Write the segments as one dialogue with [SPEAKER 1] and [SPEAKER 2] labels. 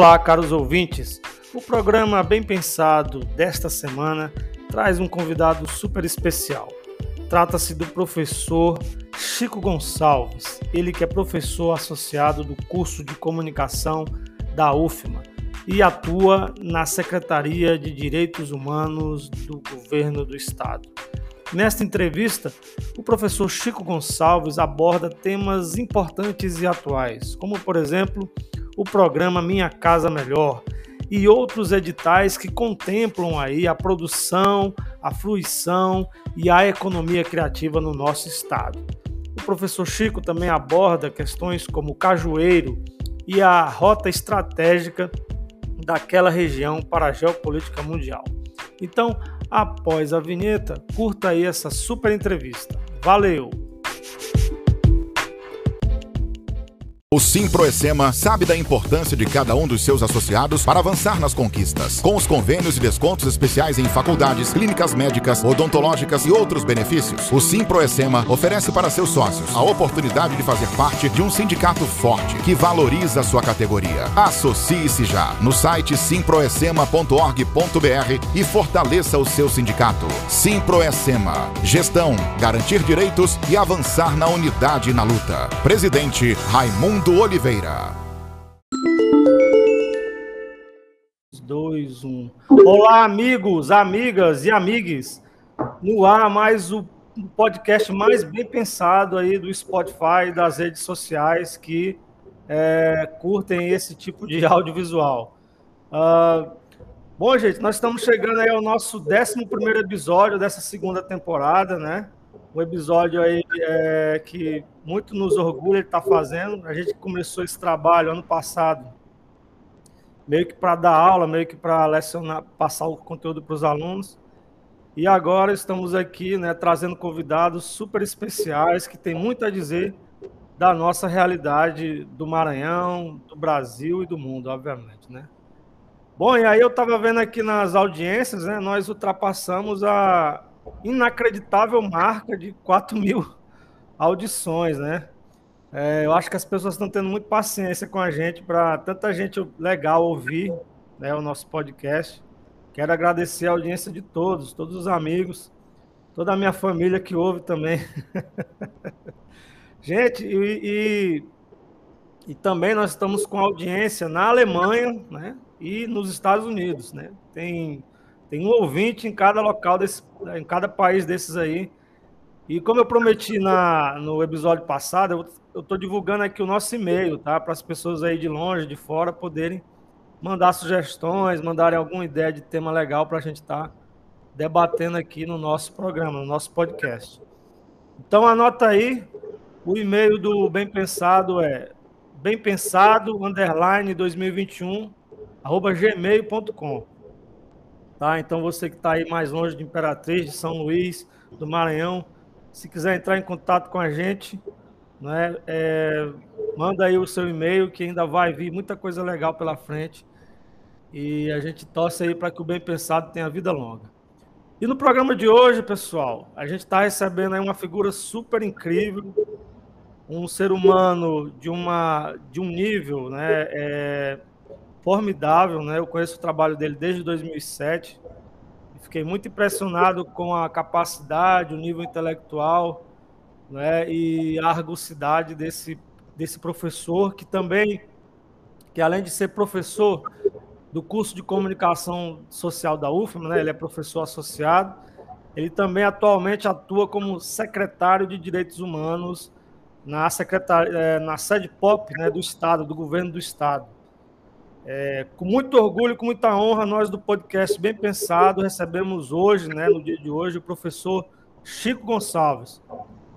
[SPEAKER 1] Olá, caros ouvintes. O programa Bem Pensado desta semana traz um convidado super especial. Trata-se do professor Chico Gonçalves, ele que é professor associado do curso de comunicação da UFMA e atua na Secretaria de Direitos Humanos do Governo do Estado. Nesta entrevista, o professor Chico Gonçalves aborda temas importantes e atuais, como, por exemplo, o programa Minha Casa Melhor e outros editais que contemplam aí a produção, a fruição e a economia criativa no nosso estado. O professor Chico também aborda questões como o cajueiro e a rota estratégica daquela região para a geopolítica mundial. Então, após a vinheta, curta aí essa super entrevista. Valeu!
[SPEAKER 2] O Simproecema sabe da importância de cada um dos seus associados para avançar nas conquistas. Com os convênios e descontos especiais em faculdades, clínicas médicas, odontológicas e outros benefícios, o Simproecema oferece para seus sócios a oportunidade de fazer parte de um sindicato forte que valoriza sua categoria. Associe-se já no site simproecema.org.br e fortaleça o seu sindicato. Simproecema. Gestão, garantir direitos e avançar na unidade e na luta. Presidente Raimundo Raimundo Oliveira.
[SPEAKER 1] 2, 1. Olá, amigos, amigas e amigues. No ar, mais o podcast mais bem pensado aí do Spotify, das redes sociais que é, curtem esse tipo de audiovisual. Uh, bom, gente, nós estamos chegando aí ao nosso 11 episódio dessa segunda temporada, né? Um episódio aí é, que muito nos orgulha de estar tá fazendo. A gente começou esse trabalho ano passado, meio que para dar aula, meio que para lecionar, passar o conteúdo para os alunos. E agora estamos aqui, né, trazendo convidados super especiais que têm muito a dizer da nossa realidade do Maranhão, do Brasil e do mundo, obviamente, né? Bom, e aí eu estava vendo aqui nas audiências, né, nós ultrapassamos a, inacreditável marca de 4 mil audições, né? É, eu acho que as pessoas estão tendo muito paciência com a gente para tanta gente legal ouvir né, o nosso podcast. Quero agradecer a audiência de todos, todos os amigos, toda a minha família que ouve também. gente, e, e, e, também nós estamos com audiência na Alemanha né, e nos Estados Unidos. Né? Tem tem um ouvinte em cada local, desse, em cada país desses aí. E como eu prometi na, no episódio passado, eu estou divulgando aqui o nosso e-mail, tá? Para as pessoas aí de longe, de fora, poderem mandar sugestões, mandarem alguma ideia de tema legal para a gente estar tá debatendo aqui no nosso programa, no nosso podcast. Então anota aí, o e-mail do Bem Pensado é bempensado, underline 2021, arroba gmail.com. Tá? Então você que está aí mais longe de Imperatriz, de São Luís, do Maranhão, se quiser entrar em contato com a gente, né, é, manda aí o seu e-mail que ainda vai vir muita coisa legal pela frente. E a gente torce aí para que o bem pensado tenha vida longa. E no programa de hoje, pessoal, a gente está recebendo aí uma figura super incrível, um ser humano de, uma, de um nível né, é, formidável, né? Eu conheço o trabalho dele desde 2007. Fiquei muito impressionado com a capacidade, o nível intelectual, né? E a argucidade desse desse professor que também que além de ser professor do curso de comunicação social da UFM, né? Ele é professor associado. Ele também atualmente atua como secretário de Direitos Humanos na secretaria, eh, na sede POP, né, do Estado, do governo do Estado. É, com muito orgulho, com muita honra, nós do podcast Bem Pensado recebemos hoje, né, no dia de hoje, o professor Chico Gonçalves.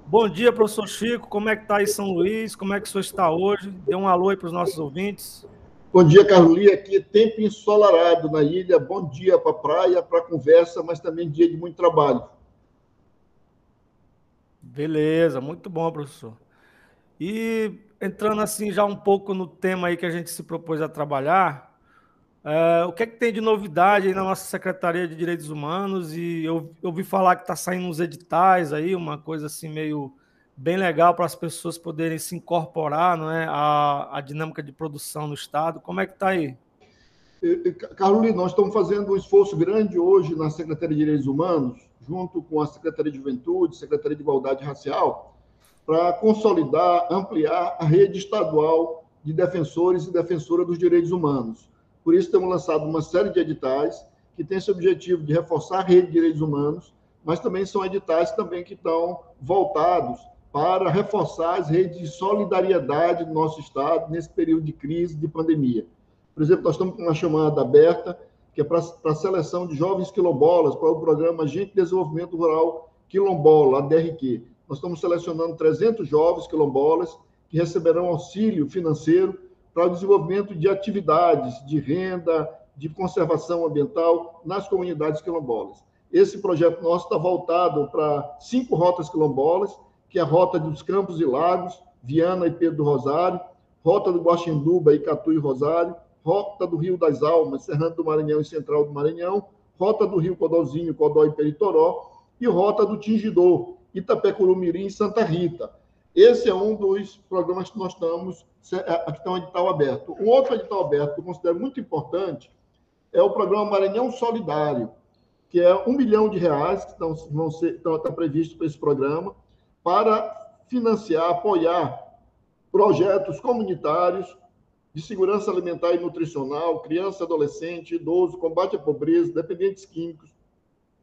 [SPEAKER 1] Bom dia, professor Chico. Como é que está aí São Luís? Como é que o senhor está hoje? Dê um alô aí para os nossos ouvintes.
[SPEAKER 3] Bom dia, Caroli. Aqui é tempo ensolarado na ilha. Bom dia para a praia, para a conversa, mas também dia de muito trabalho.
[SPEAKER 1] Beleza, muito bom, professor. E entrando assim já um pouco no tema aí que a gente se propôs a trabalhar, é, o que é que tem de novidade aí na nossa Secretaria de Direitos Humanos? E eu, eu ouvi falar que está saindo uns editais aí, uma coisa assim meio bem legal para as pessoas poderem se incorporar não é, à, à dinâmica de produção no Estado. Como é que está aí?
[SPEAKER 3] Carolina, nós estamos fazendo um esforço grande hoje na Secretaria de Direitos Humanos, junto com a Secretaria de Juventude, Secretaria de Igualdade Racial, para consolidar, ampliar a rede estadual de defensores e defensoras dos direitos humanos. Por isso, temos lançado uma série de editais que tem esse objetivo de reforçar a rede de direitos humanos, mas também são editais também que estão voltados para reforçar as redes de solidariedade do nosso Estado nesse período de crise, de pandemia. Por exemplo, nós estamos com uma chamada aberta, que é para a seleção de jovens quilombolas, para o programa Agente de Desenvolvimento Rural Quilombola, DRQ. Nós estamos selecionando 300 jovens quilombolas que receberão auxílio financeiro para o desenvolvimento de atividades de renda, de conservação ambiental nas comunidades quilombolas. Esse projeto nosso está voltado para cinco rotas quilombolas, que é a rota dos Campos e Lagos, Viana e Pedro do Rosário, rota do Guaxinduba, Icatu e Rosário, rota do Rio das Almas, Serrano do Maranhão e Central do Maranhão, rota do Rio Codozinho, Codó e Peritoró, e rota do Tingidor, Itapecuru-Mirim e Santa Rita. Esse é um dos programas que nós estamos, é, que estão em edital aberto. Um outro edital aberto que eu considero muito importante é o programa Maranhão Solidário, que é um milhão de reais que estão, vão ser, estão, está previsto para esse programa, para financiar, apoiar projetos comunitários de segurança alimentar e nutricional, criança, adolescente, idoso, combate à pobreza, dependentes químicos,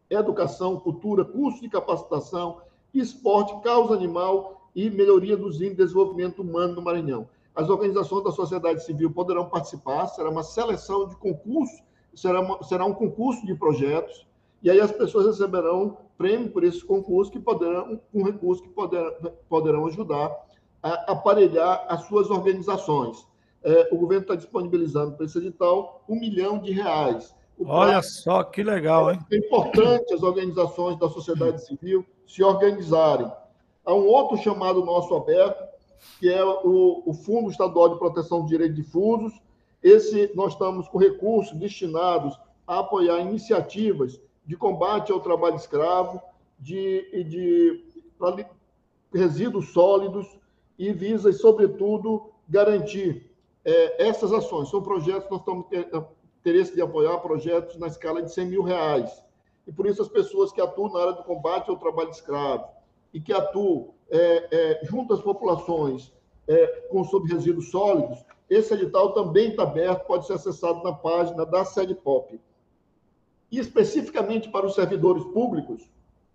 [SPEAKER 3] educação, cultura, curso de capacitação, esporte, causa animal e melhoria dos índices de desenvolvimento humano no Maranhão. As organizações da sociedade civil poderão participar, será uma seleção de concurso, será, uma, será um concurso de projetos, e aí as pessoas receberão prêmio por esses concursos que poderão, com recursos que poderão, poderão ajudar a aparelhar as suas organizações é, o governo está disponibilizando para esse edital um milhão de reais.
[SPEAKER 1] Olha só que legal, hein?
[SPEAKER 3] É importante as organizações da sociedade civil se organizarem. Há um outro chamado nosso aberto, que é o, o Fundo Estadual de Proteção dos Direitos Difusos. Esse nós estamos com recursos destinados a apoiar iniciativas de combate ao trabalho escravo, de, de resíduos sólidos e visa, sobretudo, garantir é, essas ações são projetos que nós estamos interesse de apoiar projetos na escala de 100 mil reais. E por isso as pessoas que atuam na área do combate ao trabalho escravo e que atuam é, é, junto às populações é, com resíduos sólidos, esse edital também está aberto, pode ser acessado na página da Sede Pop. E especificamente para os servidores públicos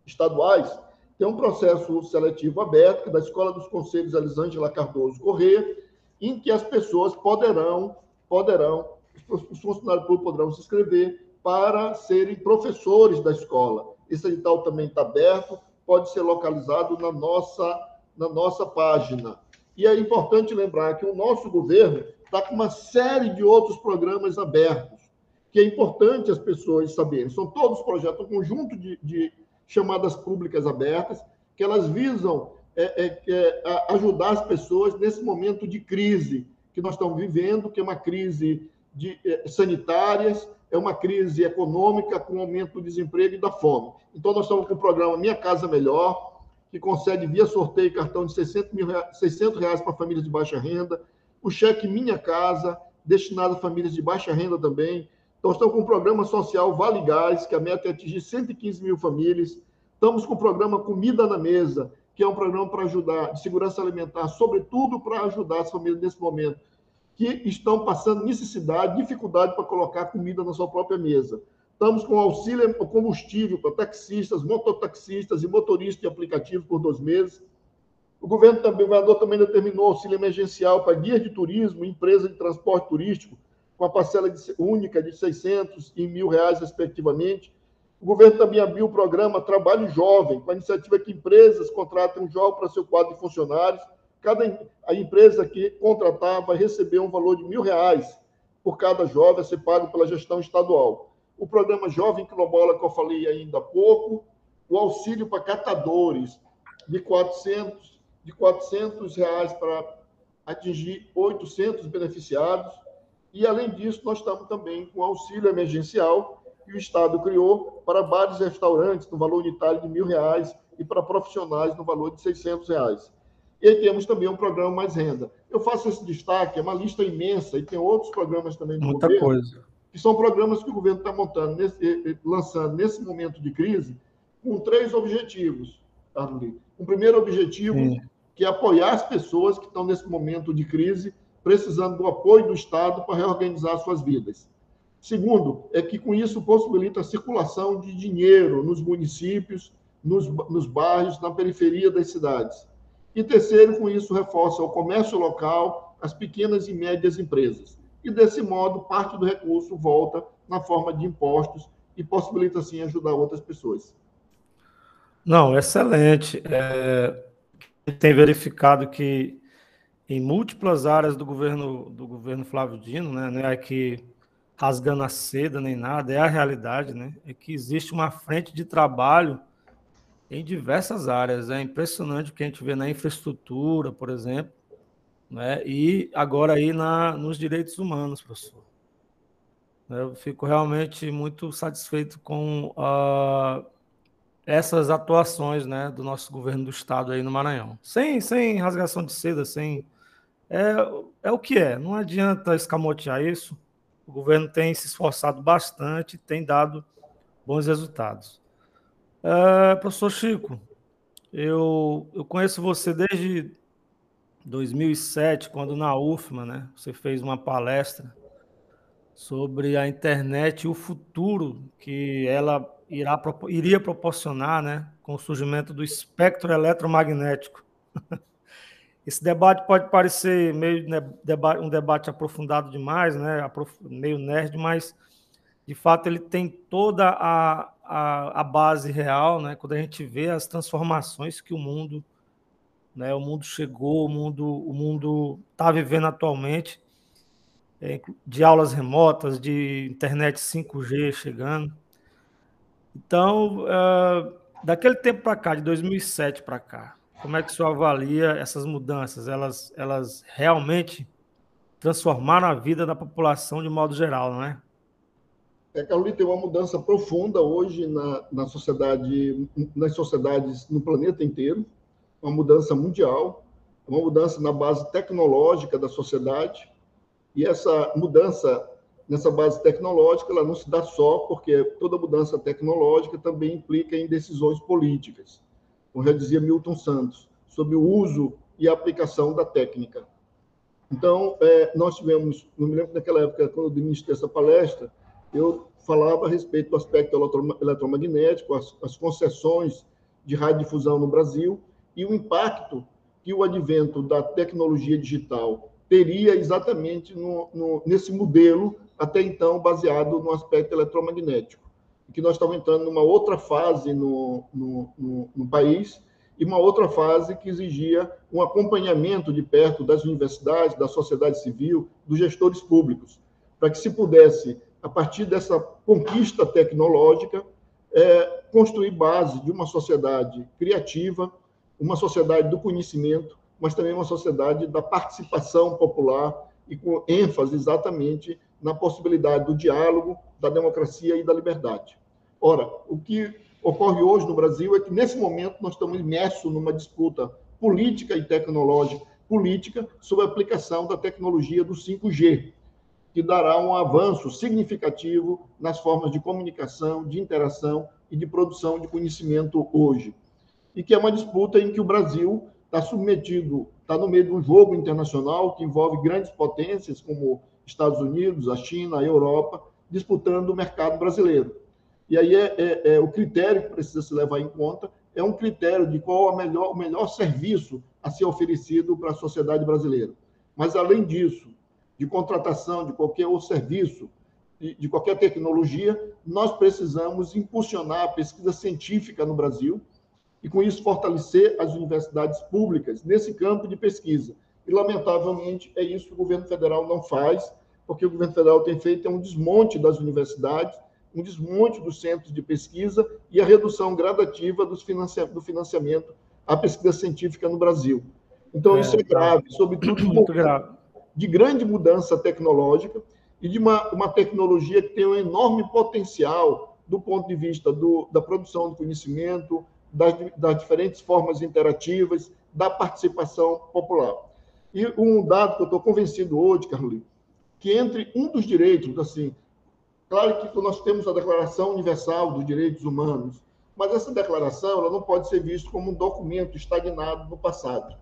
[SPEAKER 3] estaduais, tem um processo seletivo aberto, é da Escola dos Conselhos Elisângela Cardoso Corrêa, em que as pessoas poderão, poderão, os funcionários públicos poderão se inscrever para serem professores da escola. Esse edital também está aberto, pode ser localizado na nossa, na nossa página. E é importante lembrar que o nosso governo está com uma série de outros programas abertos, que é importante as pessoas saberem. São todos projetos, um conjunto de, de chamadas públicas abertas, que elas visam é, é, é ajudar as pessoas nesse momento de crise que nós estamos vivendo, que é uma crise de, é, sanitárias, é uma crise econômica com aumento do desemprego e da fome. Então, nós estamos com o programa Minha Casa Melhor, que concede via sorteio cartão de 600, mil, 600 reais para famílias de baixa renda, o cheque Minha Casa, destinado a famílias de baixa renda também. Então, estamos com o programa social Vale Gás, que a meta é atingir 115 mil famílias. Estamos com o programa Comida na Mesa, que é um programa para ajudar, de segurança alimentar, sobretudo para ajudar as famílias nesse momento, que estão passando necessidade, dificuldade para colocar comida na sua própria mesa. Estamos com auxílio combustível para taxistas, mototaxistas e motoristas de aplicativos por dois meses. O governo também, o governador também determinou auxílio emergencial para guias de turismo empresas de transporte turístico, com a parcela de, única de 600 e mil reais, respectivamente. O governo também abriu o programa Trabalho Jovem, com a iniciativa que empresas contratam um jovem para seu quadro de funcionários. Cada a empresa que contratar vai receber um valor de mil reais por cada jovem a ser pago pela gestão estadual. O programa Jovem Quilombola, que eu falei ainda há pouco, o auxílio para catadores de 400, de 400 reais para atingir 800 beneficiados. E, além disso, nós estamos também com auxílio emergencial, que o Estado criou para bares e restaurantes no valor unitário de mil reais e para profissionais no valor de 600 reais. E aí temos também um programa Mais Renda. Eu faço esse destaque, é uma lista imensa, e tem outros programas também
[SPEAKER 1] do Muita governo, coisa.
[SPEAKER 3] que são programas que o governo está montando, nesse, eh, eh, lançando nesse momento de crise, com três objetivos, Arli. O primeiro objetivo, Sim. que é apoiar as pessoas que estão nesse momento de crise, precisando do apoio do Estado para reorganizar suas vidas. Segundo, é que com isso possibilita a circulação de dinheiro nos municípios, nos, nos bairros, na periferia das cidades. E terceiro, com isso reforça o comércio local, as pequenas e médias empresas. E desse modo, parte do recurso volta na forma de impostos e possibilita, assim, ajudar outras pessoas.
[SPEAKER 1] Não, excelente. É, tem verificado que em múltiplas áreas do governo do governo Flávio Dino, né, não é aqui rasgando a seda nem nada, é a realidade, né? É que existe uma frente de trabalho em diversas áreas. É impressionante o que a gente vê na infraestrutura, por exemplo, né? e agora aí na, nos direitos humanos, professor. Eu fico realmente muito satisfeito com uh, essas atuações né, do nosso governo do estado aí no Maranhão. Sem, sem rasgação de seda, sem. É, é o que é, não adianta escamotear isso. O governo tem se esforçado bastante, tem dado bons resultados. Uh, professor Chico, eu, eu conheço você desde 2007, quando na UFMA, né, você fez uma palestra sobre a internet e o futuro que ela irá, iria proporcionar né, com o surgimento do espectro eletromagnético. Esse debate pode parecer meio um debate aprofundado demais, né, meio nerd, mas de fato ele tem toda a, a, a, base real, né? Quando a gente vê as transformações que o mundo, né? O mundo chegou, o mundo, o mundo está vivendo atualmente, é, de aulas remotas, de internet 5G chegando. Então, uh, daquele tempo para cá, de 2007 para cá, como é que o senhor avalia essas mudanças? Elas, elas realmente transformaram a vida da população de modo geral, não é?
[SPEAKER 3] É, Carolina, tem uma mudança profunda hoje na, na sociedade, nas sociedades no planeta inteiro, uma mudança mundial, uma mudança na base tecnológica da sociedade, e essa mudança nessa base tecnológica ela não se dá só porque toda mudança tecnológica também implica em decisões políticas, como já dizia Milton Santos, sobre o uso e a aplicação da técnica. Então, é, nós tivemos, não me lembro naquela época, quando eu ministrei essa palestra, eu falava a respeito do aspecto eletromagnético, as, as concessões de radiodifusão no Brasil e o impacto que o advento da tecnologia digital teria exatamente no, no, nesse modelo, até então baseado no aspecto eletromagnético. Que nós estamos entrando numa outra fase no, no, país e uma outra fase que exigia um acompanhamento de perto das universidades, da sociedade civil, dos gestores públicos, para que se pudesse a partir dessa conquista tecnológica, é, construir base de uma sociedade criativa, uma sociedade do conhecimento, mas também uma sociedade da participação popular e com ênfase exatamente na possibilidade do diálogo, da democracia e da liberdade. Ora, o que ocorre hoje no Brasil é que, nesse momento, nós estamos imersos numa disputa política e tecnológica, política, sobre a aplicação da tecnologia do 5G, que dará um avanço significativo nas formas de comunicação, de interação e de produção de conhecimento hoje. E que é uma disputa em que o Brasil está submetido, está no meio de um jogo internacional que envolve grandes potências como Estados Unidos, a China, a Europa, disputando o mercado brasileiro. E aí é, é, é, o critério que precisa se levar em conta é um critério de qual melhor, o melhor serviço a ser oferecido para a sociedade brasileira. Mas, além disso, de contratação de qualquer outro serviço, de, de qualquer tecnologia, nós precisamos impulsionar a pesquisa científica no Brasil e, com isso, fortalecer as universidades públicas nesse campo de pesquisa. E, lamentavelmente, é isso que o governo federal não faz, porque o governo federal tem feito é um desmonte das universidades, um desmonte dos centros de pesquisa e a redução gradativa do financiamento à pesquisa científica no Brasil. Então, é, isso é tá. grave, sobretudo muito grave de grande mudança tecnológica e de uma, uma tecnologia que tem um enorme potencial do ponto de vista do, da produção de conhecimento, das, das diferentes formas interativas, da participação popular. E um dado que eu estou convencido hoje, Carolina, que entre um dos direitos, assim, Claro que nós temos a Declaração Universal dos Direitos Humanos, mas essa declaração ela não pode ser vista como um documento estagnado no passado.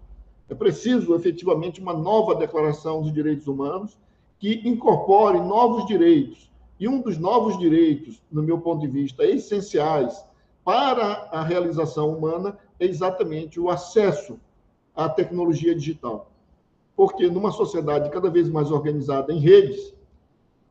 [SPEAKER 3] É preciso, efetivamente, uma nova Declaração dos Direitos Humanos que incorpore novos direitos. E um dos novos direitos, no meu ponto de vista, essenciais para a realização humana é exatamente o acesso à tecnologia digital. Porque numa sociedade cada vez mais organizada em redes,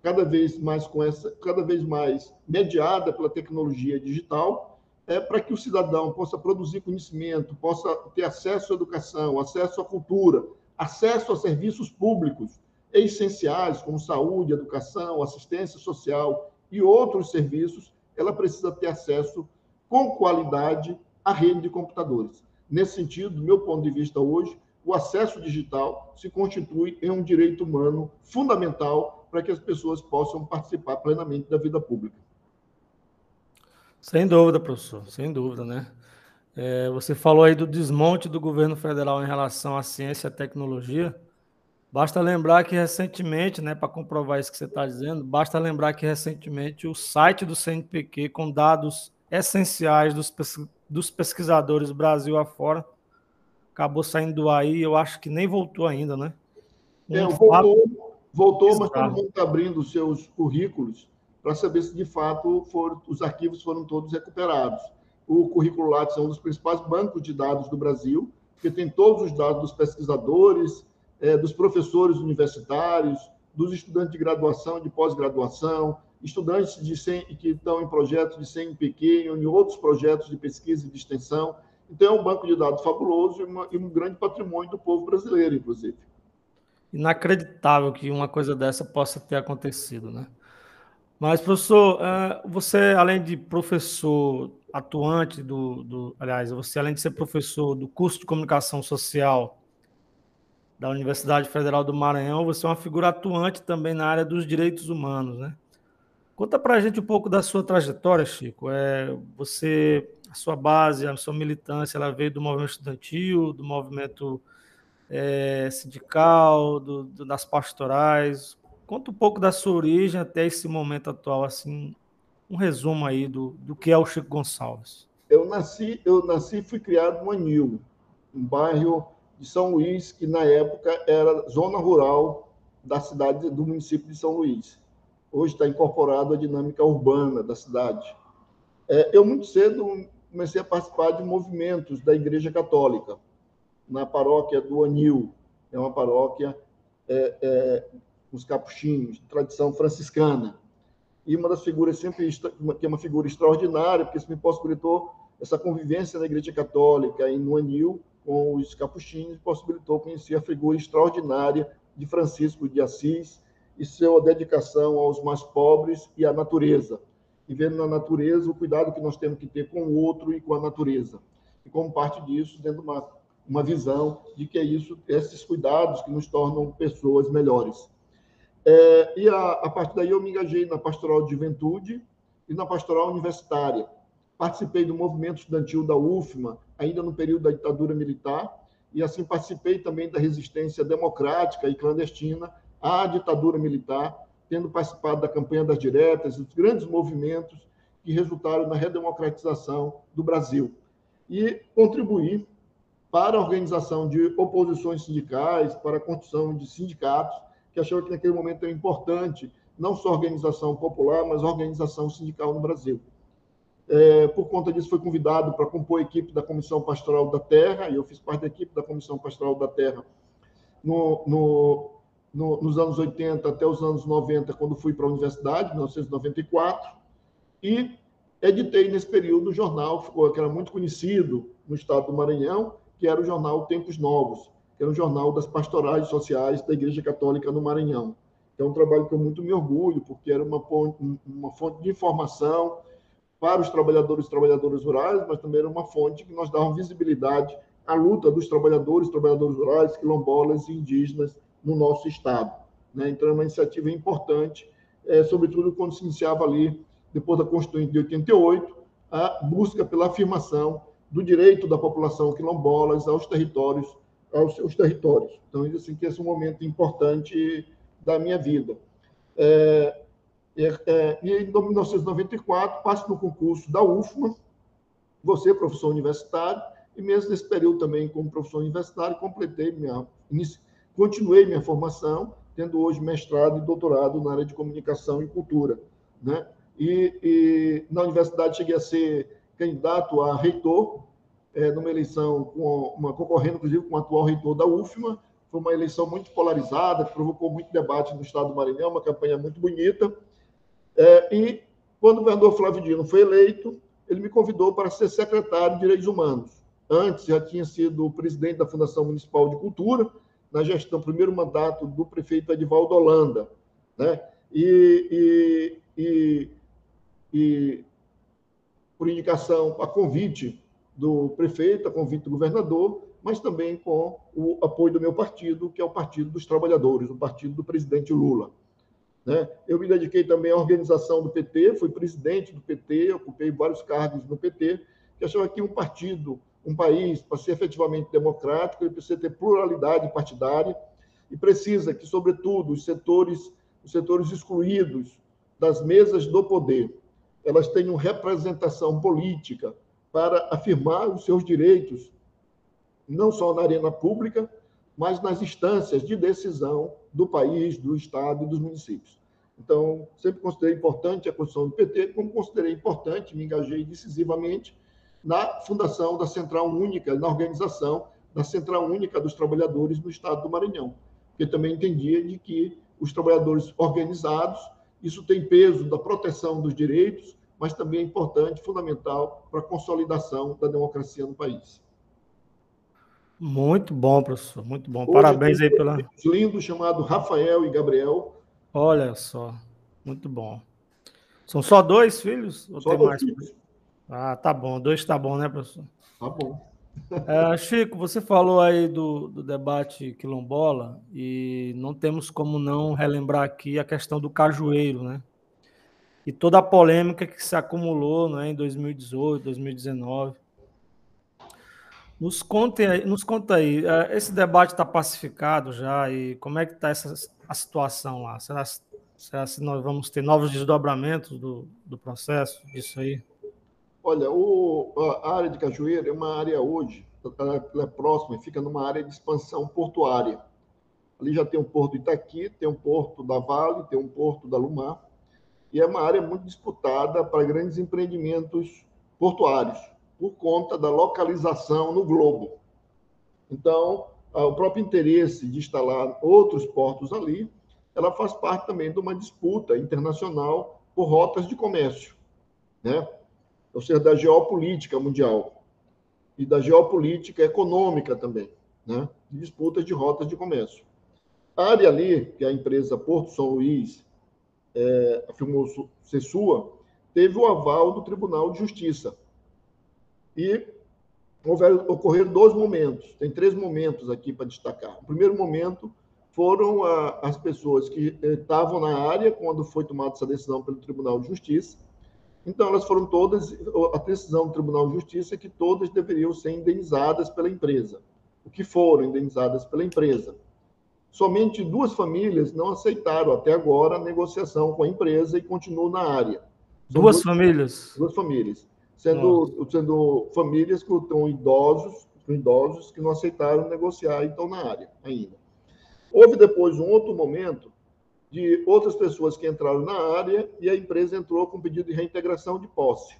[SPEAKER 3] cada vez mais com essa, cada vez mais mediada pela tecnologia digital, é para que o cidadão possa produzir conhecimento, possa ter acesso à educação, acesso à cultura, acesso a serviços públicos essenciais como saúde, educação, assistência social e outros serviços, ela precisa ter acesso com qualidade à rede de computadores. Nesse sentido, do meu ponto de vista hoje, o acesso digital se constitui em um direito humano fundamental para que as pessoas possam participar plenamente da vida pública.
[SPEAKER 1] Sem dúvida, professor, sem dúvida, né? É, você falou aí do desmonte do governo federal em relação à ciência e à tecnologia. Basta lembrar que recentemente, né, para comprovar isso que você está dizendo, basta lembrar que recentemente o site do CNPq, com dados essenciais dos, dos pesquisadores Brasil afora. Acabou saindo aí, eu acho que nem voltou ainda, né?
[SPEAKER 3] Um é, voltou, voltou mas todo mundo está abrindo os seus currículos para saber se de fato os arquivos foram todos recuperados. O currículo Lattes é um dos principais bancos de dados do Brasil, que tem todos os dados dos pesquisadores, é, dos professores universitários, dos estudantes de graduação e de pós-graduação, estudantes de que estão em projetos de CNPq, em outros projetos de pesquisa e de extensão. Então, é um banco de dados fabuloso e, uma, e um grande patrimônio do povo brasileiro, inclusive.
[SPEAKER 1] Inacreditável que uma coisa dessa possa ter acontecido, né? Mas, professor, é, você, além de professor atuante do, do, Aliás, você, além de ser professor do curso de comunicação social da Universidade Federal do Maranhão, você é uma figura atuante também na área dos direitos humanos, né? Conta para a gente um pouco da sua trajetória, Chico. É, você, a sua base, a sua militância, ela veio do movimento estudantil, do movimento é, sindical, do, do, das pastorais. Conta um pouco da sua origem até esse momento atual, assim, um resumo aí do, do que é o Chico Gonçalves.
[SPEAKER 3] Eu nasci, eu nasci e fui criado no Anil, um bairro de São Luís que na época era zona rural da cidade do município de São Luís hoje está incorporado à dinâmica urbana da cidade. É, eu, muito cedo, comecei a participar de movimentos da Igreja Católica, na paróquia do Anil, é uma paróquia é, é, os capuchinhos, tradição franciscana. E uma das figuras sempre, que é uma figura extraordinária, porque isso me possibilitou essa convivência na Igreja Católica e no Anil com os capuchinhos, possibilitou conhecer a figura extraordinária de Francisco de Assis, e sua dedicação aos mais pobres e à natureza. E vendo na natureza o cuidado que nós temos que ter com o outro e com a natureza. E como parte disso, tendo uma, uma visão de que é isso, esses cuidados que nos tornam pessoas melhores. É, e a, a partir daí eu me engajei na pastoral de juventude e na pastoral universitária. Participei do movimento estudantil da UFMA, ainda no período da ditadura militar, e assim participei também da resistência democrática e clandestina à ditadura militar, tendo participado da campanha das diretas, dos grandes movimentos que resultaram na redemocratização do Brasil. E contribuir para a organização de oposições sindicais, para a construção de sindicatos, que achava que naquele momento era importante, não só a organização popular, mas a organização sindical no Brasil. É, por conta disso, foi convidado para compor a equipe da Comissão Pastoral da Terra, e eu fiz parte da equipe da Comissão Pastoral da Terra no, no no, nos anos 80 até os anos 90, quando fui para a universidade, 1994, e editei nesse período um jornal que era muito conhecido no estado do Maranhão, que era o jornal Tempos Novos, era um jornal das pastorais sociais da Igreja Católica no Maranhão. É um trabalho que eu muito me orgulho, porque era uma fonte, uma fonte de informação para os trabalhadores e trabalhadoras rurais, mas também era uma fonte que nos dava visibilidade à luta dos trabalhadores, trabalhadoras rurais, quilombolas e indígenas no nosso Estado. Né? Então, é uma iniciativa importante, é, sobretudo quando se iniciava ali, depois da Constituinte de 88, a busca pela afirmação do direito da população quilombolas aos territórios, aos seus territórios. Então, assim, que esse é um momento importante da minha vida. É, É, é, e em 1994, passo no concurso da UFMA, você, professor universitário, e mesmo nesse período também como professor universitário, completei minha, continuei minha formação, tendo hoje mestrado e doutorado na área de comunicação e cultura, né? E, e na universidade cheguei a ser candidato a reitor, é, numa eleição com uma concorrendo inclusive com o atual reitor da UFMA, foi uma eleição muito polarizada, que provocou muito debate no estado do Maranhão, uma campanha muito bonita. É, e quando o governador Flávio Dino foi eleito, ele me convidou para ser secretário de Direitos Humanos. Antes já tinha sido presidente da Fundação Municipal de Cultura, na gestão, primeiro mandato do prefeito Edivaldo Holanda. Né? E, e, e, e por indicação, a convite do prefeito, a convite do governador, mas também com o apoio do meu partido, que é o Partido dos Trabalhadores, o partido do presidente Lula. Né? Eu me dediquei também à organização do PT, fui presidente do PT, ocupei vários cargos no PT, que achava que um partido, um país, para ser efetivamente democrático, ele precisa ter pluralidade partidária e precisa que, sobretudo, os setores, os setores excluídos das mesas do poder, elas tenham representação política para afirmar os seus direitos, não só na arena pública, mas nas instâncias de decisão do país, do Estado e dos municípios. Então, sempre considerei importante a construção do PT, como considerei importante, me engajei decisivamente na fundação da Central Única, na organização da Central Única dos Trabalhadores no Estado do Maranhão, porque também entendia de que os trabalhadores organizados, isso tem peso da proteção dos direitos, mas também é importante, fundamental para a consolidação da democracia no país.
[SPEAKER 1] Muito bom, professor, muito bom. Hoje Parabéns aí pela.
[SPEAKER 3] Um lindo chamado Rafael e Gabriel.
[SPEAKER 1] Olha só, muito bom. São só dois filhos?
[SPEAKER 3] Ou só tem mais? filhos.
[SPEAKER 1] Ah, tá bom. Dois tá bom, né, professor?
[SPEAKER 3] Tá bom.
[SPEAKER 1] É, Chico, você falou aí do, do, debate quilombola e não temos como não relembrar aqui a questão do cajueiro, né? E toda a polêmica que se acumulou né, em 2018, 2019. Nos, nos conta aí, é, esse debate está pacificado já e como é que está a situação lá? Será, será que nós vamos ter novos desdobramentos do, do processo disso aí?
[SPEAKER 3] Olha, o, a área de Cajueiro é uma área hoje, ela é próxima, fica numa área de expansão portuária. Ali já tem um porto Itaqui, tem um porto da Vale, tem um porto da Lumar, e é uma área muito disputada para grandes empreendimentos portuários por conta da localização no globo. Então, o próprio interesse de instalar outros portos ali, ela faz parte também de uma disputa internacional por rotas de comércio, né? Ou seja, da geopolítica mundial e da geopolítica econômica também, né? Disputas de rotas de comércio. A área ali, que é a empresa Porto São Luís é, afirmou ser sua, teve o aval do Tribunal de Justiça e houveram, ocorreram dois momentos. Tem três momentos aqui para destacar. O primeiro momento foram a, as pessoas que eh, estavam na área quando foi tomada essa decisão pelo Tribunal de Justiça. Então, elas foram todas, a decisão do Tribunal de Justiça é que todas deveriam ser indenizadas pela empresa. O que foram indenizadas pela empresa. Somente duas famílias não aceitaram até agora a negociação com a empresa e continuam na área.
[SPEAKER 1] duas, duas famílias?
[SPEAKER 3] Duas famílias sendo, sendo famílias que estão idosos, idosos que não aceitaram negociar e estão na área ainda. Houve depois um outro momento de outras pessoas que entraram na área e a empresa entrou com pedido de reintegração de posse.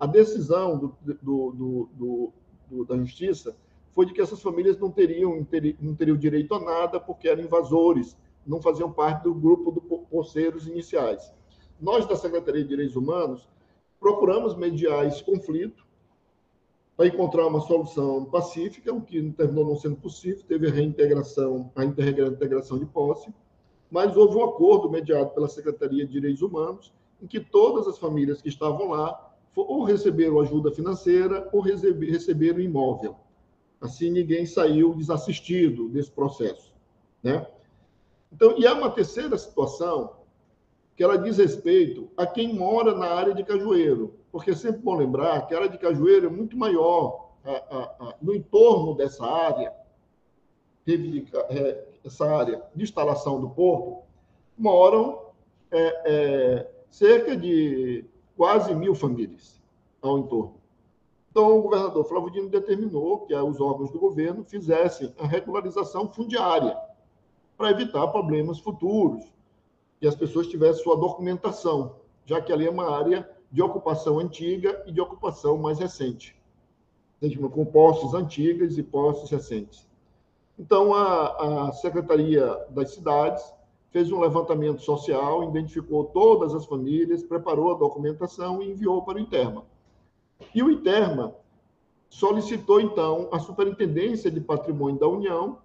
[SPEAKER 3] A decisão do, do, do, da justiça foi de que essas famílias não teriam, não teriam direito a nada porque eram invasores, não faziam parte do grupo de poceiros iniciais. Nós, da Secretaria de Direitos Humanos, procuramos mediar esse conflito para encontrar uma solução pacífica, o que terminou não sendo possível, teve a reintegração, a integração de posse, mas houve um acordo mediado pela Secretaria de Direitos Humanos, em que todas as famílias que estavam lá ou receberam ajuda financeira ou receberam imóvel. Assim, ninguém saiu desassistido desse processo. Né? Então, e há uma terceira situação, que ela diz respeito a quem mora na área de Cajueiro, porque é sempre bom lembrar que a área de Cajueiro é muito maior. A, a, a, no entorno dessa área, é, essa área de instalação do porto, moram é, é, cerca de quase mil famílias ao entorno. Então, o governador Flávio Dino determinou que os órgãos do governo fizessem a regularização fundiária para evitar problemas futuros, que as pessoas tivessem sua documentação, já que ali é uma área de ocupação antiga e de ocupação mais recente, com posses antigas e posses recentes. Então, a, a Secretaria das Cidades fez um levantamento social, identificou todas as famílias, preparou a documentação e enviou para o Interma. E o Interma solicitou, então, a Superintendência de Patrimônio da União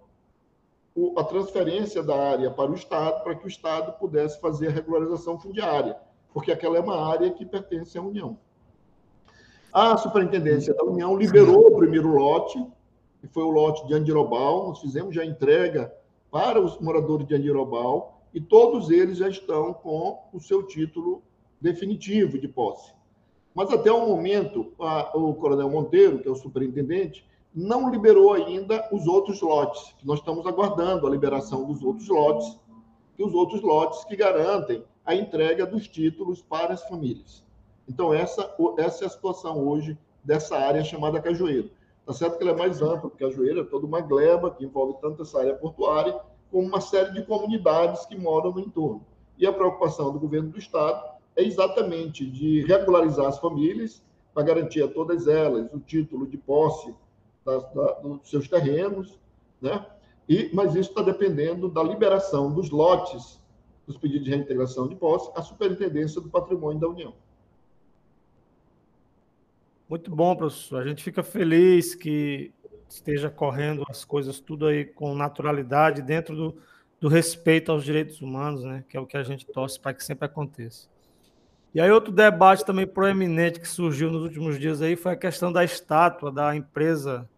[SPEAKER 3] a transferência da área para o Estado, para que o Estado pudesse fazer a regularização fundiária, porque aquela é uma área que pertence à União. A Superintendência da União liberou o primeiro lote, que foi o lote de Andirobal, nós fizemos já entrega para os moradores de Andirobal, e todos eles já estão com o seu título definitivo de posse. Mas até o momento, a, o Coronel Monteiro, que é o superintendente, não liberou ainda os outros lotes, nós estamos aguardando a liberação dos outros lotes, e os outros lotes que garantem a entrega dos títulos para as famílias. Então, essa, essa é a situação hoje dessa área chamada Cajueiro. Está certo que ela é mais ampla, porque Cajueiro é toda uma gleba que envolve tanto essa área portuária, como uma série de comunidades que moram no entorno. E a preocupação do governo do Estado é exatamente de regularizar as famílias, para garantir a todas elas o título de posse das, da, dos seus terrenos, né? E, mas isso está dependendo da liberação dos lotes dos pedidos de reintegração de posse à Superintendência do Patrimônio da União.
[SPEAKER 1] Muito bom, professor. A gente fica feliz que esteja correndo as coisas tudo aí com naturalidade, dentro do, do respeito aos direitos humanos, né? Que é o que a gente torce para que sempre aconteça. E aí outro debate também proeminente que surgiu nos últimos dias aí foi a questão da estátua da empresa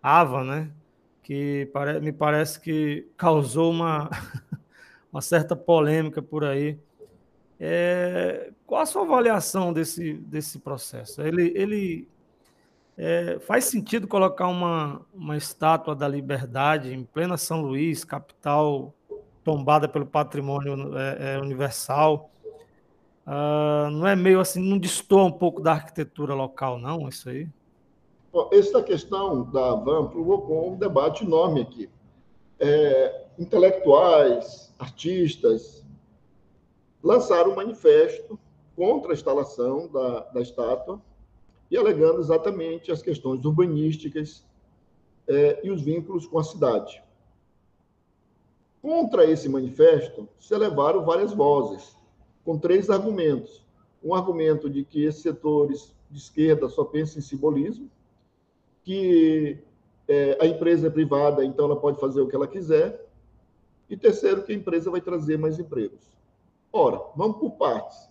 [SPEAKER 1] Ava, né? Que me parece que causou uma, uma certa polêmica por aí. É, qual a sua avaliação desse, desse processo? Ele, ele é, faz sentido colocar uma, uma estátua da liberdade em plena São Luís, capital tombada pelo patrimônio é, é universal? Uh, não é meio assim, não destoa um pouco da arquitetura local, não, isso aí?
[SPEAKER 3] Essa questão da van provocou um debate enorme aqui. É, intelectuais, artistas, lançaram um manifesto contra a instalação da, da estátua e alegando exatamente as questões urbanísticas é, e os vínculos com a cidade. Contra esse manifesto se elevaram várias vozes com três argumentos. Um argumento de que esses setores de esquerda só pensam em simbolismo, que é, a empresa é privada, então ela pode fazer o que ela quiser. E terceiro, que a empresa vai trazer mais empregos. Ora, vamos por partes.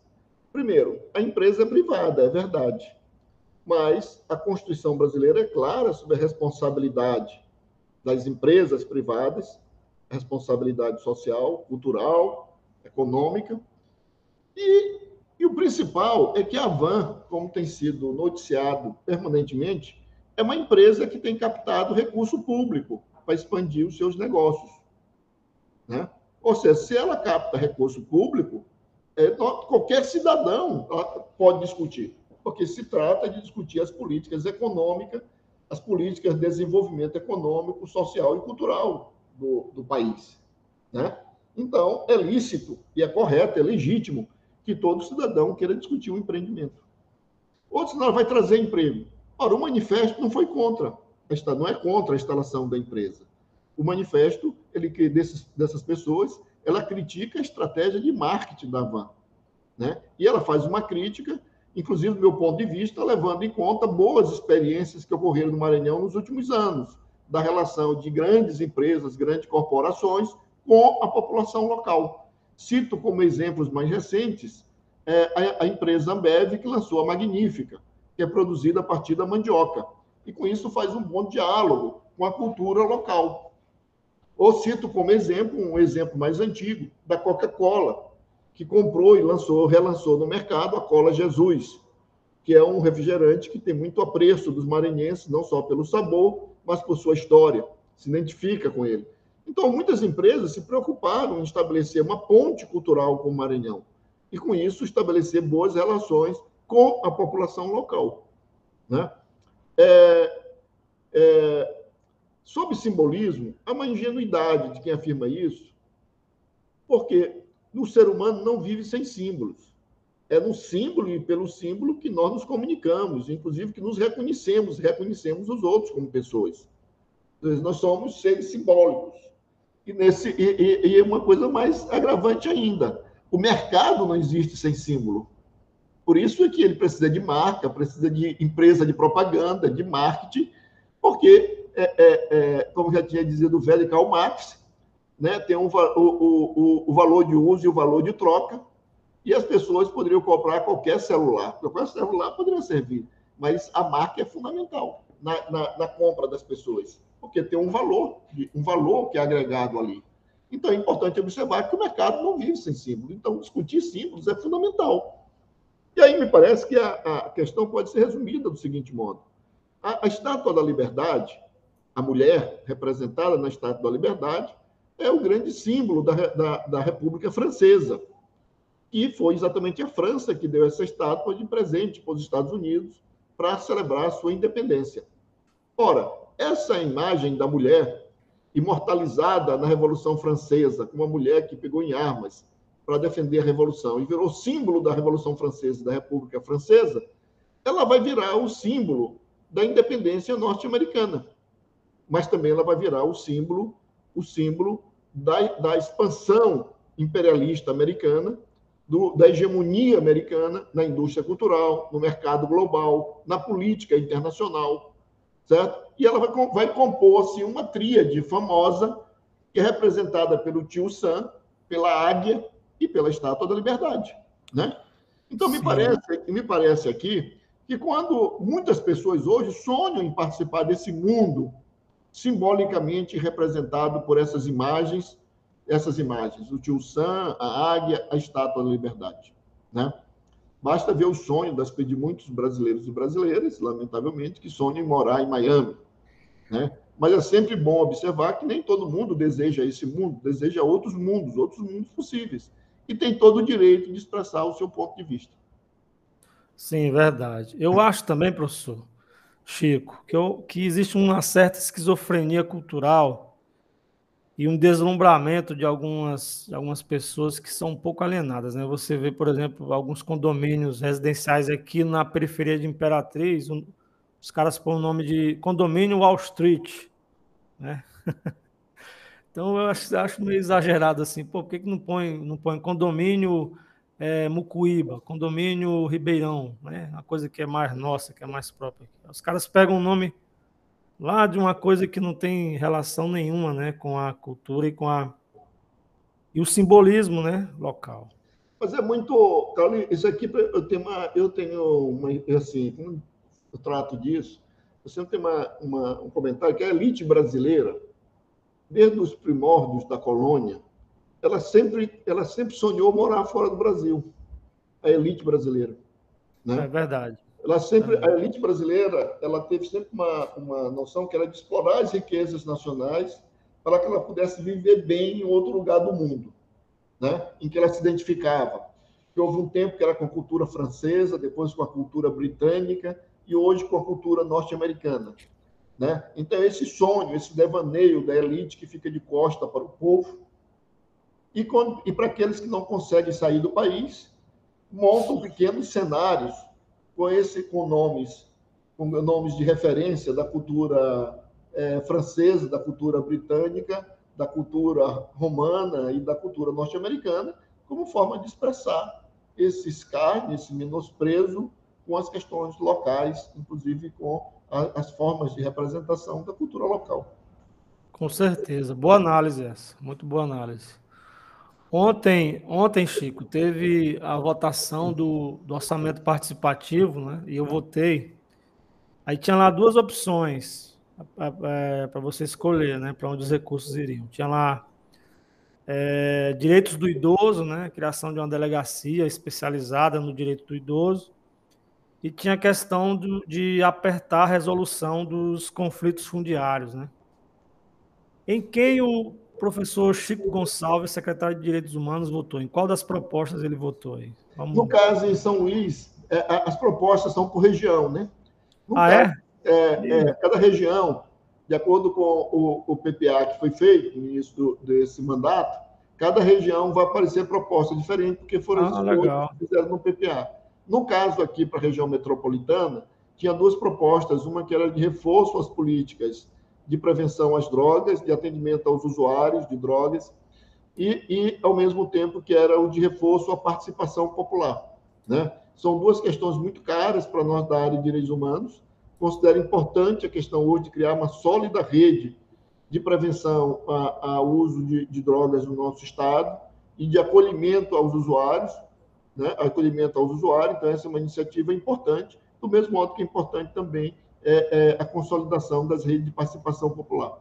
[SPEAKER 3] Primeiro, a empresa é privada, é verdade. Mas a Constituição brasileira é clara sobre a responsabilidade das empresas privadas, responsabilidade social, cultural, econômica, e, e o principal é que a Van, como tem sido noticiado permanentemente, é uma empresa que tem captado recurso público para expandir os seus negócios. Né? Ou seja, se ela capta recurso público, é, qualquer cidadão pode discutir, porque se trata de discutir as políticas econômicas, as políticas de desenvolvimento econômico, social e cultural do, do país. Né? Então, é lícito e é correto, é legítimo que todo cidadão queira discutir o empreendimento. Outro sinal vai trazer emprego. Ora, o manifesto não foi contra, não é contra a instalação da empresa. O manifesto, ele desses, dessas pessoas, ela critica a estratégia de marketing da Van, né? E ela faz uma crítica, inclusive do meu ponto de vista, levando em conta boas experiências que ocorreram no Maranhão nos últimos anos, da relação de grandes empresas, grandes corporações com a população local. Cito como exemplos mais recentes é, a, a empresa Ambev, que lançou a Magnífica, que é produzida a partir da mandioca. E com isso faz um bom diálogo com a cultura local. Ou cito como exemplo, um exemplo mais antigo, da Coca-Cola, que comprou e lançou, relançou no mercado a Cola Jesus, que é um refrigerante que tem muito apreço dos maranhenses, não só pelo sabor, mas por sua história, se identifica com ele. Então, muitas empresas se preocuparam em estabelecer uma ponte cultural com o Maranhão. e, com isso, estabelecer boas relações com a população local. Né? É, é, sob simbolismo, há uma ingenuidade de quem afirma isso, porque o ser humano não vive sem símbolos. É no símbolo e pelo símbolo que nós nos comunicamos, inclusive que nos reconhecemos, reconhecemos os outros como pessoas. Nós somos seres simbólicos. E, nesse, e, e, uma coisa mais agravante ainda: o mercado não existe sem símbolo. Por isso é que ele precisa de marca, precisa de empresa de propaganda, de marketing, porque, é, é, é, como já tinha dizido o velho Karl Marx, né, tem um, o, o, o valor de uso e o valor de troca, e as pessoas poderiam comprar qualquer celular. Qualquer celular poderia servir, mas a marca é fundamental na, na, na compra das pessoas, porque tem um valor, um valor que é agregado ali. Então é importante observar que o mercado não vive sem símbolos. Então, discutir símbolos é fundamental. E aí me parece que a, a questão pode ser resumida do seguinte modo: a, a estátua da liberdade, a mulher representada na estátua da liberdade, é o grande símbolo da, da, da República Francesa. E foi exatamente a França que deu essa estátua de presente para os Estados Unidos para celebrar a sua independência. Ora, essa imagem da mulher imortalizada na Revolução Francesa, como uma mulher que pegou em armas para defender a Revolução e virou símbolo da Revolução Francesa, da República Francesa, ela vai virar o símbolo da independência norte-americana. Mas também ela vai virar o símbolo, o símbolo da, da expansão imperialista americana, do, da hegemonia americana na indústria cultural, no mercado global, na política internacional, certo? E ela vai, vai compor assim, uma tríade famosa, que é representada pelo tio Sam, pela águia e pela estátua da liberdade, né? Então me parece, me parece aqui que quando muitas pessoas hoje sonham em participar desse mundo simbolicamente representado por essas imagens, essas imagens, o tio Sam, a águia, a estátua da liberdade, né? Basta ver o sonho das, de muitos brasileiros e brasileiras, lamentavelmente, que sonham em morar em Miami, né? Mas é sempre bom observar que nem todo mundo deseja esse mundo, deseja outros mundos, outros mundos possíveis, e tem todo o direito de expressar o seu ponto de vista.
[SPEAKER 1] Sim, verdade. Eu acho também, professor, Chico, que, eu, que existe uma certa esquizofrenia cultural e um deslumbramento de algumas, algumas pessoas que são um pouco alienadas. Né? Você vê, por exemplo, alguns condomínios residenciais aqui na periferia de Imperatriz, um, os caras põem o nome de condomínio Wall Street. Né? então eu acho, acho meio exagerado assim. Pô, por que, que não põe, não põe condomínio é, Mucuíba, condomínio Ribeirão, né? Uma coisa que é mais nossa, que é mais própria. Os caras pegam o nome lá de uma coisa que não tem relação nenhuma, né, com a cultura e com a e o simbolismo, né, local.
[SPEAKER 3] Mas é muito, Carlinhos, isso aqui eu tenho uma, eu tenho uma, assim, como eu trato disso, eu sempre tenho uma, uma, um comentário que a elite brasileira, desde os primórdios da colônia, ela sempre, ela sempre sonhou morar fora do Brasil, a elite brasileira. Né?
[SPEAKER 1] É verdade.
[SPEAKER 3] Ela sempre, a elite brasileira, ela teve sempre uma, uma noção que era de explorar as riquezas nacionais para que ela pudesse viver bem em outro lugar do mundo, né? em que ela se identificava. Que houve um tempo que era com a cultura francesa, depois com a cultura britânica e hoje com a cultura norte-americana. Né? Então, esse sonho, esse devaneio da elite que fica de costa para o povo, e, e para aqueles que não conseguem sair do país, montam pequenos cenários com, esse, com nomes com nomes de referência da cultura é, francesa, da cultura britânica, da cultura romana e da cultura norte-americana, como forma de expressar esse escárnio, esse menosprezo com as questões locais, inclusive com a, as formas de representação da cultura local.
[SPEAKER 1] Com certeza. Boa análise essa. Muito boa análise. Ontem, ontem, Chico, teve a votação do, do orçamento participativo, né? E eu votei. Aí tinha lá duas opções para é, você escolher, né? Para onde os recursos iriam. Tinha lá é, direitos do idoso, né? Criação de uma delegacia especializada no direito do idoso. E tinha a questão do, de apertar a resolução dos conflitos fundiários, né? Em quem o professor Chico Gonçalves, secretário de Direitos Humanos, votou? Em qual das propostas ele votou aí?
[SPEAKER 3] Vamos... No caso em São Luís, é, as propostas são por região, né?
[SPEAKER 1] No ah, caso, é?
[SPEAKER 3] É, é? Cada região, de acordo com o, o PPA que foi feito no início do, desse mandato, cada região vai aparecer proposta diferente, porque foram
[SPEAKER 1] ah,
[SPEAKER 3] que fizeram no PPA. No caso aqui, para a região metropolitana, tinha duas propostas, uma que era de reforço às políticas de prevenção às drogas, de atendimento aos usuários de drogas, e, e ao mesmo tempo que era o de reforço à participação popular. Né? São duas questões muito caras para nós da área de direitos humanos. Considero importante a questão hoje de criar uma sólida rede de prevenção ao uso de, de, drogas no nosso Estado e de acolhimento aos usuários, né? acolhimento aos usuários. Então, essa é uma iniciativa importante, do mesmo modo que é importante também é, é a consolidação das redes de participação popular.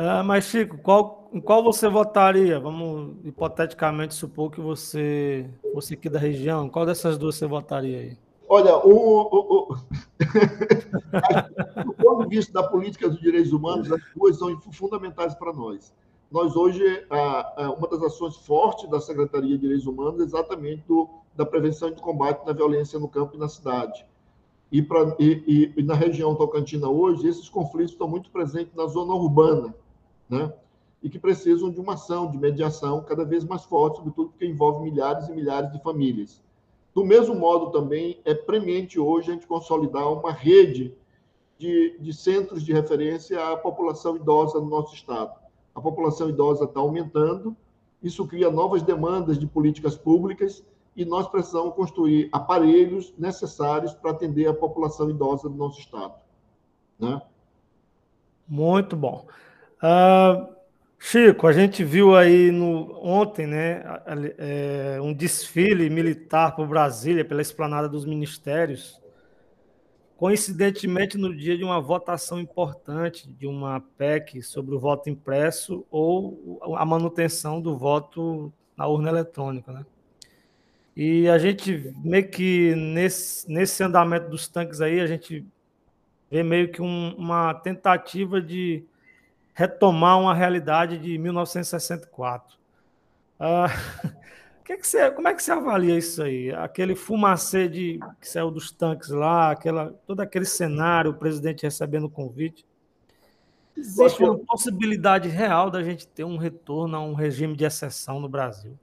[SPEAKER 1] Ah, mas, Chico, qual, em qual você votaria? Vamos hipoteticamente supor que você fosse aqui da região. Qual dessas duas você votaria aí?
[SPEAKER 3] Olha, o, o, o... do ponto de vista da política dos direitos humanos, as duas são fundamentais para nós. Nós, hoje, uma das ações fortes da Secretaria de Direitos Humanos é exatamente do, da prevenção e do combate na violência no campo e na cidade. E, pra, e, e, na região tocantina hoje, esses conflitos estão muito presentes na zona urbana né? e que precisam de uma ação de mediação cada vez mais forte, sobretudo porque envolve milhares e milhares de famílias. Do mesmo modo, também é premente hoje a gente consolidar uma rede de, de centros de referência à população idosa no nosso Estado. A população idosa está aumentando, isso cria novas demandas de políticas públicas e nós precisamos construir aparelhos necessários para atender a população idosa do nosso Estado. Né?
[SPEAKER 1] Muito bom. Uh, Chico, a gente viu aí no, ontem né, é, um desfile militar por Brasília, pela esplanada dos ministérios, coincidentemente no dia de uma votação importante de uma PEC sobre o voto impresso ou a manutenção do voto na urna eletrônica. Né? E a gente meio que nesse, nesse andamento dos tanques aí, a gente vê meio que um, uma tentativa de retomar uma realidade de 1964. Ah, que que você, como é que você avalia isso aí? Aquele fumacê de, que saiu dos tanques lá, aquela, todo aquele cenário, o presidente recebendo o convite. Existe uma possibilidade real da gente ter um retorno a um regime de exceção no Brasil?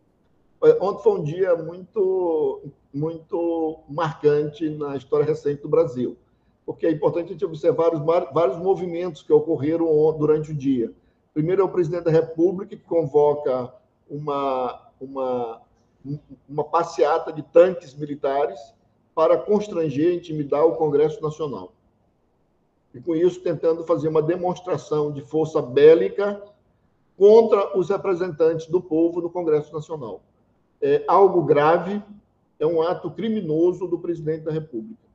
[SPEAKER 3] Ontem foi um dia muito, muito marcante na história recente do Brasil porque é importante a gente observar os vários movimentos que ocorreram durante o dia. Primeiro é o presidente da República, que convoca uma, uma, uma passeata de tanques militares para constranger e intimidar o Congresso Nacional. E com isso, tentando fazer uma demonstração de força bélica contra os representantes do povo no Congresso Nacional. É algo grave, é um ato criminoso do presidente da República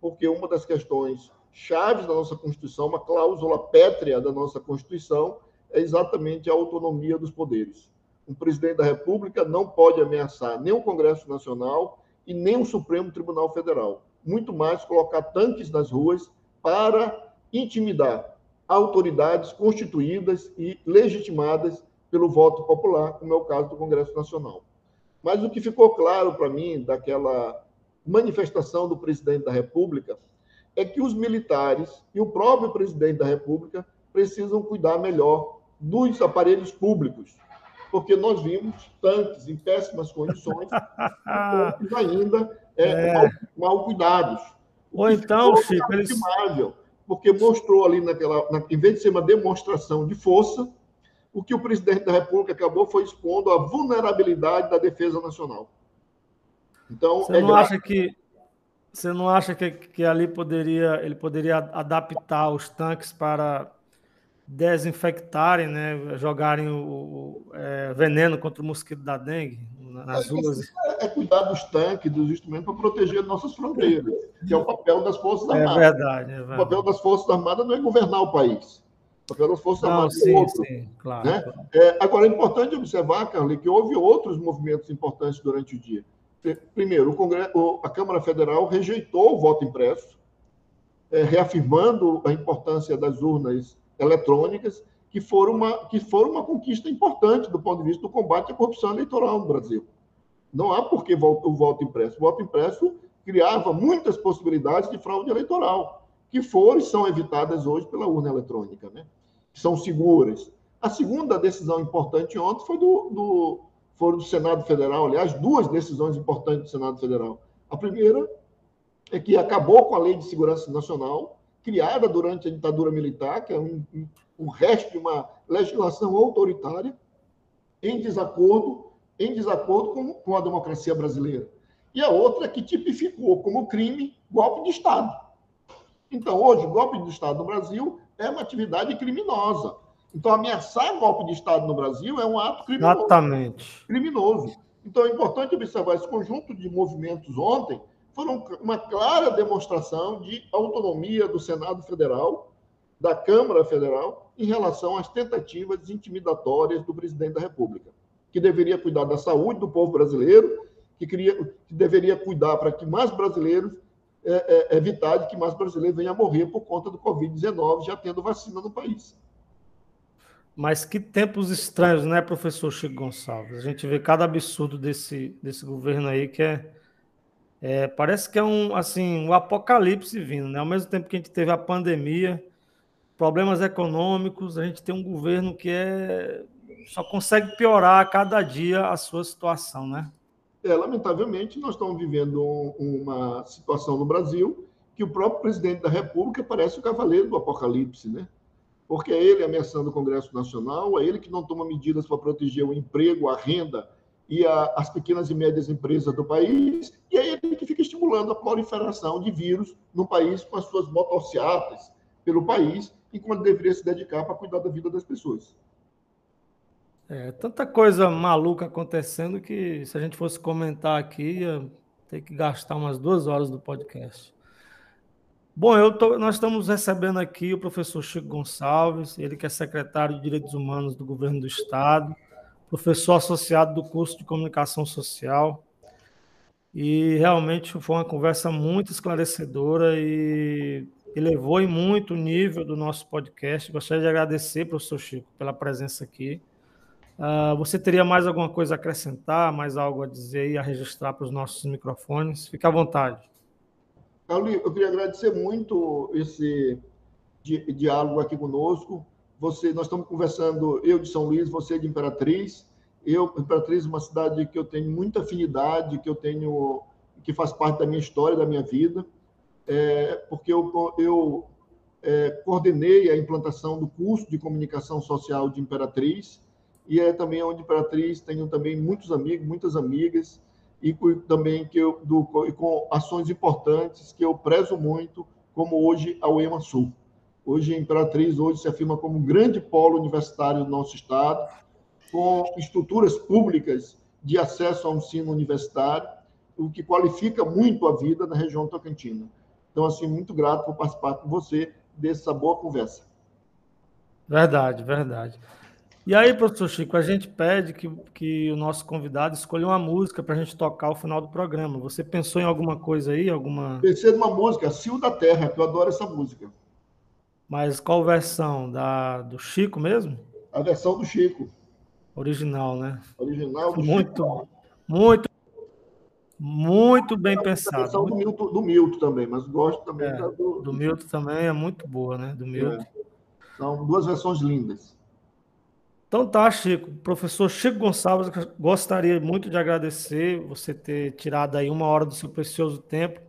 [SPEAKER 3] porque uma das questões chaves da nossa Constituição, uma cláusula pétrea da nossa Constituição, é exatamente a autonomia dos poderes. Um presidente da República não pode ameaçar nem o Congresso Nacional e nem o Supremo Tribunal Federal, muito mais colocar tanques nas ruas para intimidar autoridades constituídas e legitimadas pelo voto popular, como é o caso do Congresso Nacional. Mas o que ficou claro para mim daquela manifestação do presidente da República é que os militares e o próprio presidente da República precisam cuidar melhor dos aparelhos públicos, porque nós vimos tanques em péssimas condições, tanques ainda é, é. Mal, mal, cuidados.
[SPEAKER 1] Ou então, Chico, eles...
[SPEAKER 3] porque mostrou ali naquela, na, em vez de ser uma demonstração de força, o que o presidente da República acabou foi expondo a vulnerabilidade da defesa nacional.
[SPEAKER 1] Então, você é não acha que você não acha que, que ali poderia ele poderia adaptar os tanques para desinfectarem, né, jogarem o, o é, veneno contra o mosquito da dengue nas é, ruas?
[SPEAKER 3] É, é cuidar dos tanques, dos instrumentos para proteger nossas fronteiras, que é o papel das Forças
[SPEAKER 1] é
[SPEAKER 3] Armadas.
[SPEAKER 1] É verdade, é verdade.
[SPEAKER 3] O papel das Forças Armadas não é governar o país. Das Forças
[SPEAKER 1] não,
[SPEAKER 3] Armadas
[SPEAKER 1] sim, outro. Sim, claro,
[SPEAKER 3] né?
[SPEAKER 1] claro.
[SPEAKER 3] É, agora, é importante observar, Carly, que houve outros movimentos importantes durante o dia primeiro, o Congresso, a Câmara Federal rejeitou o voto impresso, é, reafirmando a importância das urnas eletrônicas, que foram, uma, que foram uma conquista importante do ponto de vista do combate à corrupção eleitoral no Brasil. Não há por que o voto impresso. O voto impresso criava muitas possibilidades de fraude eleitoral, que foram e são evitadas hoje pela urna eletrônica, né? São seguras. A segunda decisão importante ontem foi do, do, foi do Senado Federal, aliás, duas decisões importantes do Senado Federal. A primeira é que acabou com a Lei de Segurança Nacional, criada durante a ditadura militar, que é um, um resto de uma legislação autoritária, em desacordo, em desacordo com, com a democracia brasileira. E a outra é que tipificou como crime golpe de Estado. Então, hoje, golpe de Estado no Brasil é uma atividade criminosa. Então, ameaçar golpe de Estado no Brasil é um ato criminoso.
[SPEAKER 1] Exatamente.
[SPEAKER 3] Criminoso. Então, é importante observar esse conjunto de movimentos ontem, foram uma clara demonstração de autonomia do Senado Federal, da Câmara Federal, em relação às tentativas intimidatórias do presidente da República, que deveria cuidar da saúde do povo brasileiro, que, queria, que deveria cuidar para que mais brasileiros é, é, evitar de que mais brasileiros venham a morrer por conta do Covid-19, já tendo vacina no país.
[SPEAKER 1] Mas que tempos estranhos, né, professor Chico Gonçalves? A gente vê cada absurdo desse, desse governo aí que é, é parece que é um assim um apocalipse vindo, né? Ao mesmo tempo que a gente teve a pandemia, problemas econômicos, a gente tem um governo que é só consegue piorar a cada dia a sua situação, né?
[SPEAKER 3] É, lamentavelmente, nós estamos vivendo uma situação no Brasil que o próprio presidente da República parece o cavaleiro do apocalipse, né? Porque é ele ameaçando o Congresso Nacional, é ele que não toma medidas para proteger o emprego, a renda e a, as pequenas e médias empresas do país, e é ele que fica estimulando a proliferação de vírus no país com as suas motocicletas pelo país, enquanto deveria se dedicar para cuidar da vida das pessoas.
[SPEAKER 1] É, tanta coisa maluca acontecendo que se a gente fosse comentar aqui, ia ter que gastar umas duas horas do podcast. Bom, tô, nós estamos recebendo aqui o professor Chico Gonçalves, ele que é secretário de Direitos Humanos do Governo do Estado, professor associado do curso de Comunicação Social. E realmente foi uma conversa muito esclarecedora e elevou em muito o nível do nosso podcast. Gostaria de agradecer, professor Chico, pela presença aqui. Uh, você teria mais alguma coisa a acrescentar, mais algo a dizer e a registrar para os nossos microfones? Fique à vontade.
[SPEAKER 3] Carlos, eu queria agradecer muito esse di diálogo aqui conosco. Você, nós estamos conversando, eu de São Luís, você de Imperatriz. Eu, Imperatriz, é uma cidade que eu tenho muita afinidade, que eu tenho, que faz parte da minha história, da minha vida, é, porque eu, eu é, coordenei a implantação do curso de comunicação social de Imperatriz e é também onde Imperatriz tenho também muitos amigos, muitas amigas e também que eu, do, com ações importantes que eu prezo muito, como hoje a UEMA Sul. Hoje a Imperatriz hoje se afirma como um grande polo universitário do nosso estado, com estruturas públicas de acesso ao ensino universitário, o que qualifica muito a vida na região tocantina. Então, assim, muito grato por participar com você dessa boa conversa.
[SPEAKER 1] Verdade, verdade. E aí, professor Chico, a gente pede que, que o nosso convidado escolha uma música para a gente tocar ao final do programa. Você pensou em alguma coisa aí? Alguma...
[SPEAKER 3] Pensei numa música, Cio da Terra, que eu adoro essa música.
[SPEAKER 1] Mas qual versão? Da, do Chico mesmo?
[SPEAKER 3] A versão do Chico.
[SPEAKER 1] Original, né?
[SPEAKER 3] Original do
[SPEAKER 1] muito, Chico. Muito, muito bem pensado. A
[SPEAKER 3] versão
[SPEAKER 1] muito...
[SPEAKER 3] do, Milton, do Milton também, mas gosto também
[SPEAKER 1] é, do... Do Milton também é muito boa, né? Do Milton. É.
[SPEAKER 3] São duas versões lindas.
[SPEAKER 1] Então tá, Chico. Professor Chico Gonçalves, gostaria muito de agradecer você ter tirado aí uma hora do seu precioso tempo,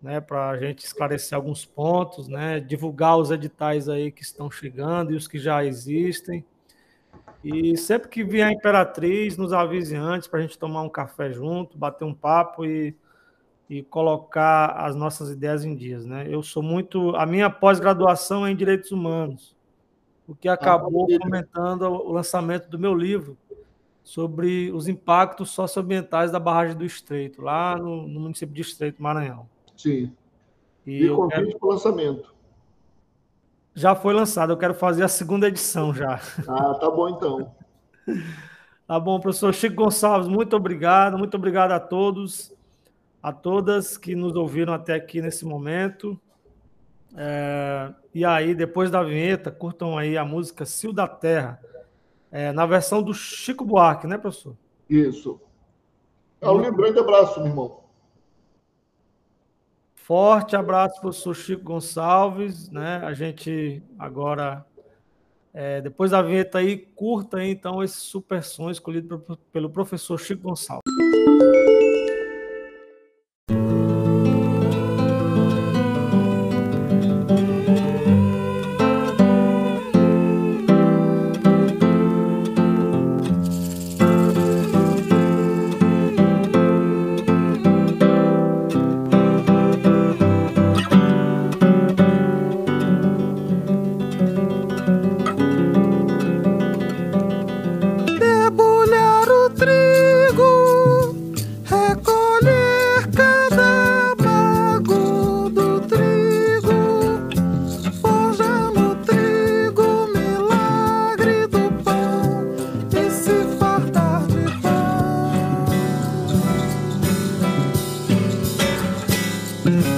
[SPEAKER 1] né, para a gente esclarecer alguns pontos, né, divulgar os editais aí que estão chegando e os que já existem. E sempre que vier a Imperatriz, nos avise antes para a gente tomar um café junto, bater um papo e, e colocar as nossas ideias em dias, né? Eu sou muito, a minha pós-graduação é em Direitos Humanos o que acabou ah, comentando o lançamento do meu livro sobre os impactos socioambientais da barragem do Estreito, lá no, no município de Estreito, Maranhão.
[SPEAKER 3] Sim. E, e convite quero... para o lançamento.
[SPEAKER 1] Já foi lançado, eu quero fazer a segunda edição já.
[SPEAKER 3] Ah, tá bom então.
[SPEAKER 1] tá bom, professor Chico Gonçalves, muito obrigado, muito obrigado a todos, a todas que nos ouviram até aqui nesse momento. É, e aí, depois da vinheta, curtam aí a música Cio da Terra, é, na versão do Chico Buarque, né, professor?
[SPEAKER 3] Isso. Carlinhos, um grande abraço, meu irmão.
[SPEAKER 4] Forte abraço, professor Chico Gonçalves. Né? A gente agora, é, depois da vinheta aí, curta aí, então esse super som escolhido pelo professor Chico Gonçalves. Mm-hmm.